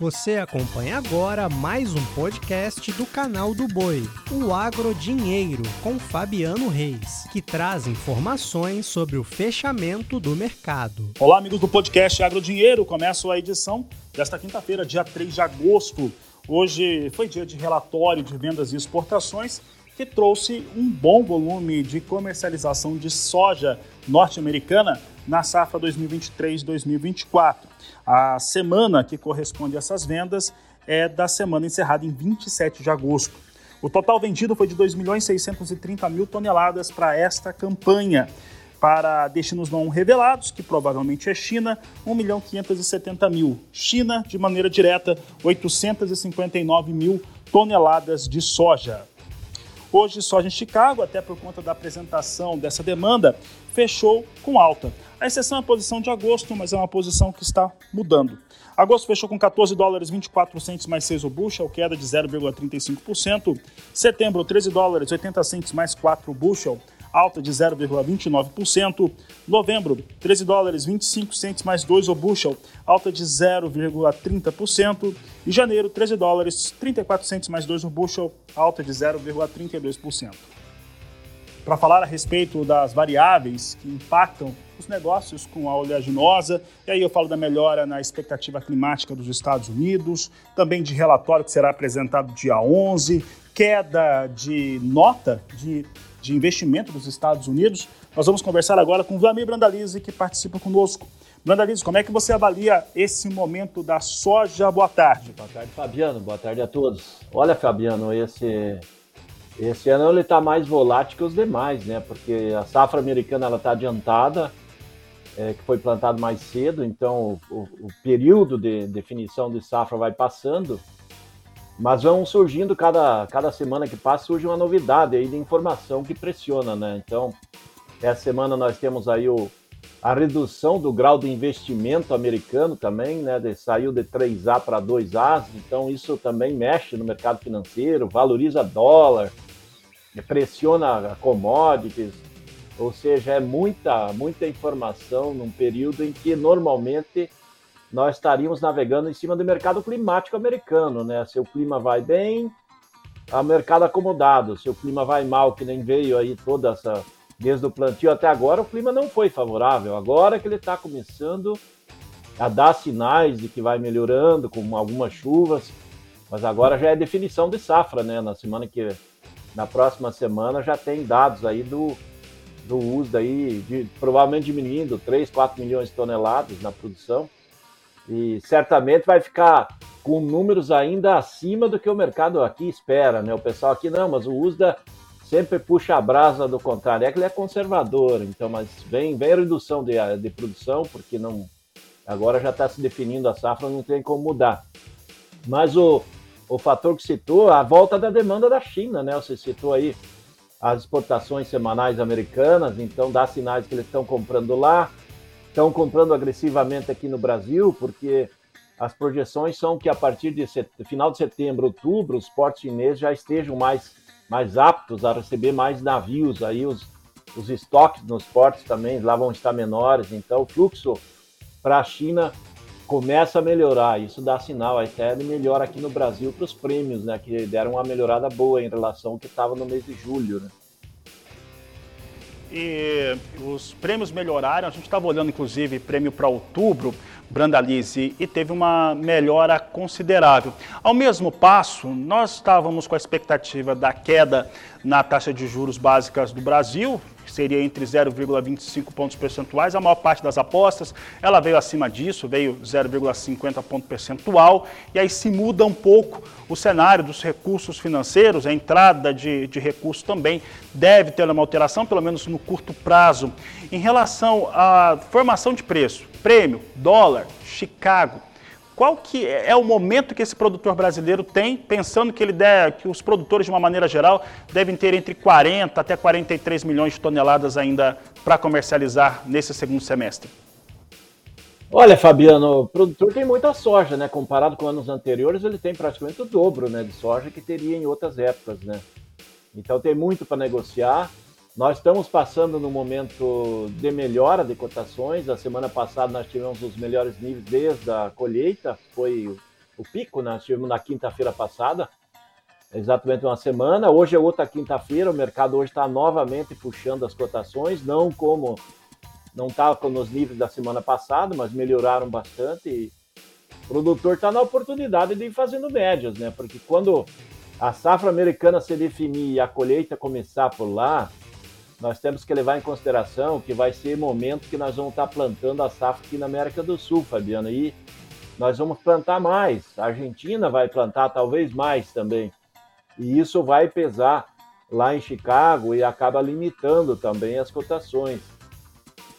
Você acompanha agora mais um podcast do canal do Boi, o Agro Dinheiro, com Fabiano Reis, que traz informações sobre o fechamento do mercado. Olá, amigos do podcast Agro Dinheiro. Começo a edição desta quinta-feira, dia 3 de agosto. Hoje foi dia de relatório de vendas e exportações que trouxe um bom volume de comercialização de soja norte-americana na safra 2023-2024. A semana que corresponde a essas vendas é da semana encerrada em 27 de agosto. O total vendido foi de 2 milhões 630 mil toneladas para esta campanha. Para destinos não revelados, que provavelmente é China, 1 milhão 570 mil. China, de maneira direta, 859 mil toneladas de soja. Hoje, soja em Chicago, até por conta da apresentação dessa demanda, fechou com alta. A exceção é a posição de agosto, mas é uma posição que está mudando. Agosto fechou com 14 dólares 24 centos mais 6 o bushel, queda de 0,35%. Setembro, 13 dólares 80 centos mais 4 o bushel, alta de 0,29%. Novembro, 13 dólares 25 centos mais 2 o bushel, alta de 0,30%. E janeiro, 13 dólares 34 centos mais 2 o bushel, alta de 0,32%. Para falar a respeito das variáveis que impactam os negócios com a oleaginosa, e aí eu falo da melhora na expectativa climática dos Estados Unidos, também de relatório que será apresentado dia 11, queda de nota de de investimento dos Estados Unidos. Nós vamos conversar agora com Vlamir Brandalize, que participa conosco. Brandalize, como é que você avalia esse momento da soja? Boa tarde. Boa tarde, Fabiano. Boa tarde a todos. Olha, Fabiano, esse, esse ano ele está mais volátil que os demais, né? Porque a safra americana ela está adiantada, é, que foi plantado mais cedo, então o, o período de definição de safra vai passando mas vão surgindo, cada, cada semana que passa, surge uma novidade aí de informação que pressiona, né? Então, essa semana nós temos aí o, a redução do grau de investimento americano também, né? De, saiu de 3A para 2A, então isso também mexe no mercado financeiro, valoriza dólar, pressiona commodities, ou seja, é muita, muita informação num período em que normalmente nós estaríamos navegando em cima do mercado climático americano, né? Se o clima vai bem, a mercado acomodado. Se o clima vai mal, que nem veio aí toda essa desde o plantio até agora, o clima não foi favorável. Agora que ele está começando a dar sinais de que vai melhorando com algumas chuvas, mas agora já é definição de safra, né? Na semana que na próxima semana já tem dados aí do do uso daí de provavelmente diminuindo 3, 4 milhões de toneladas na produção e certamente vai ficar com números ainda acima do que o mercado aqui espera, né? O pessoal aqui não, mas o USDA sempre puxa a brasa do contrário, é que ele é conservador, então, mas vem, vem redução de, de produção, porque não agora já está se definindo a safra, não tem como mudar. Mas o, o fator que citou, a volta da demanda da China, né? Você citou aí as exportações semanais americanas, então dá sinais que eles estão comprando lá, estão comprando agressivamente aqui no Brasil, porque as projeções são que a partir de set... final de setembro, outubro, os portos chineses já estejam mais, mais aptos a receber mais navios, aí os, os estoques nos portos também lá vão estar menores, então o fluxo para a China começa a melhorar, isso dá sinal até de melhor aqui no Brasil para os prêmios, né, que deram uma melhorada boa em relação ao que estava no mês de julho, né. E os prêmios melhoraram, a gente estava olhando inclusive prêmio para outubro, Brandalize, e teve uma melhora considerável. Ao mesmo passo, nós estávamos com a expectativa da queda na taxa de juros básicas do Brasil, que seria entre 0,25 pontos percentuais. A maior parte das apostas, ela veio acima disso, veio 0,50 ponto percentual, e aí se muda um pouco o cenário dos recursos financeiros, a entrada de, de recursos também deve ter uma alteração, pelo menos no curto prazo. Em relação à formação de preço, prêmio, dólar, Chicago, qual que é o momento que esse produtor brasileiro tem, pensando que ele deve, que os produtores de uma maneira geral devem ter entre 40 até 43 milhões de toneladas ainda para comercializar nesse segundo semestre? Olha, Fabiano, o produtor tem muita soja, né? Comparado com anos anteriores, ele tem praticamente o dobro, né, de soja que teria em outras épocas, né? Então tem muito para negociar. Nós estamos passando no momento de melhora de cotações. A semana passada nós tivemos os melhores níveis desde a colheita, foi o pico, né? Nós tivemos na quinta-feira passada, exatamente uma semana. Hoje é outra quinta-feira, o mercado hoje está novamente puxando as cotações, não como não estava nos níveis da semana passada, mas melhoraram bastante. E o produtor está na oportunidade de ir fazendo médias, né? Porque quando a safra americana se definir e a colheita começar por lá, nós temos que levar em consideração que vai ser momento que nós vamos estar plantando a safra aqui na América do Sul, Fabiano, e nós vamos plantar mais. A Argentina vai plantar talvez mais também. E isso vai pesar lá em Chicago e acaba limitando também as cotações.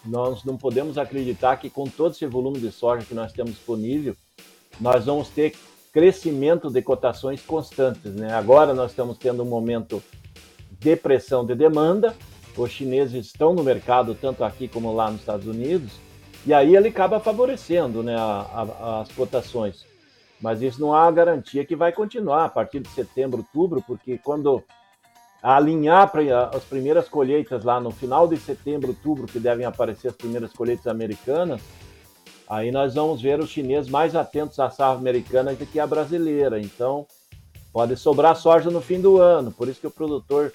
Nós não podemos acreditar que com todo esse volume de soja que nós temos disponível, nós vamos ter crescimento de cotações constantes. Né? Agora nós estamos tendo um momento de pressão de demanda, os chineses estão no mercado, tanto aqui como lá nos Estados Unidos, e aí ele acaba favorecendo né, a, a, as cotações. Mas isso não há garantia que vai continuar a partir de setembro, outubro, porque quando alinhar para as primeiras colheitas lá no final de setembro, outubro, que devem aparecer as primeiras colheitas americanas, aí nós vamos ver os chineses mais atentos à safra americana do que a brasileira. Então, pode sobrar soja no fim do ano. Por isso que o produtor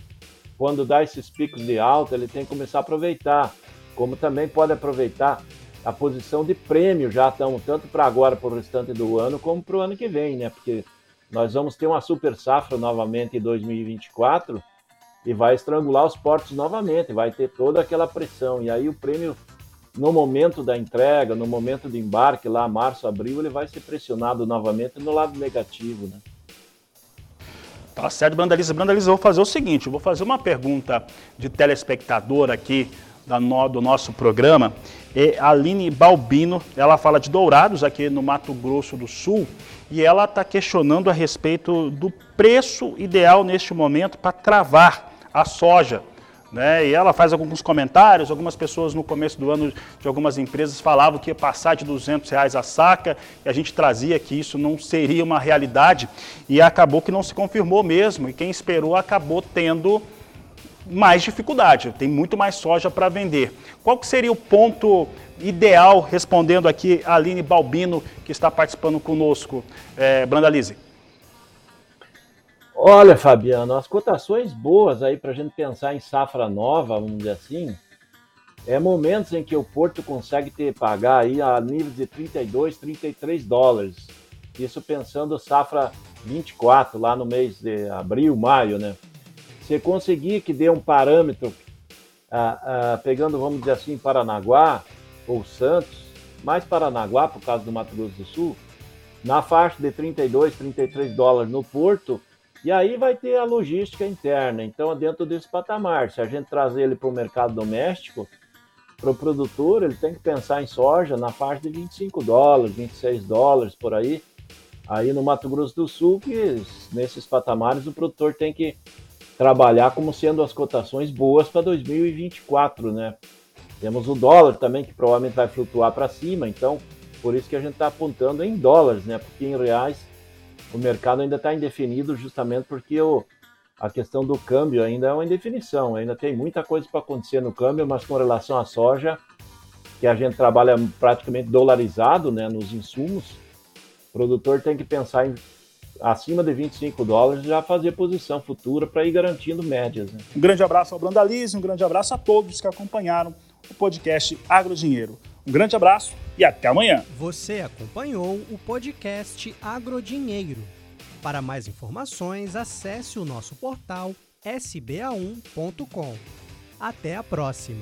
quando dá esses picos de alta, ele tem que começar a aproveitar. Como também pode aproveitar a posição de prêmio, já estão tanto para agora, para o restante do ano, como para o ano que vem, né? Porque nós vamos ter uma super safra novamente em 2024 e vai estrangular os portos novamente, vai ter toda aquela pressão. E aí o prêmio, no momento da entrega, no momento do embarque, lá março, abril, ele vai ser pressionado novamente no lado negativo, né? Tá certo, Brandaliza. Brandaliza, eu vou fazer o seguinte, eu vou fazer uma pergunta de telespectador aqui do nosso programa. É Aline Balbino, ela fala de Dourados, aqui no Mato Grosso do Sul, e ela está questionando a respeito do preço ideal neste momento para travar a soja né? E ela faz alguns comentários, algumas pessoas no começo do ano de algumas empresas falavam que ia passar de 200 reais a saca, e a gente trazia que isso não seria uma realidade, e acabou que não se confirmou mesmo, e quem esperou acabou tendo mais dificuldade, tem muito mais soja para vender. Qual que seria o ponto ideal, respondendo aqui a Aline Balbino, que está participando conosco, é, Brandalize? Olha, Fabiano, as cotações boas aí para a gente pensar em safra nova, vamos dizer assim, é momentos em que o Porto consegue ter pagar aí a níveis de 32, 33 dólares. Isso pensando safra 24, lá no mês de abril, maio, né? Você conseguir que dê um parâmetro, ah, ah, pegando, vamos dizer assim, Paranaguá ou Santos, mais Paranaguá, por causa do Mato Grosso do Sul, na faixa de 32, 33 dólares no Porto, e aí vai ter a logística interna. Então, dentro desse patamar, se a gente trazer ele para o mercado doméstico, para o produtor, ele tem que pensar em soja na faixa de 25 dólares, 26 dólares por aí. Aí no Mato Grosso do Sul, que nesses patamares o produtor tem que trabalhar como sendo as cotações boas para 2024, né? Temos o dólar também, que provavelmente vai flutuar para cima, então por isso que a gente está apontando em dólares, né? Porque em reais o mercado ainda está indefinido justamente porque o, a questão do câmbio ainda é uma indefinição, ainda tem muita coisa para acontecer no câmbio, mas com relação à soja, que a gente trabalha praticamente dolarizado né, nos insumos, o produtor tem que pensar em acima de 25 dólares já fazer posição futura para ir garantindo médias. Né? Um grande abraço ao Brandalize, um grande abraço a todos que acompanharam o podcast Agro Dinheiro. Um grande abraço e até amanhã. Você acompanhou o podcast Agrodinheiro. Para mais informações, acesse o nosso portal sba1.com. Até a próxima!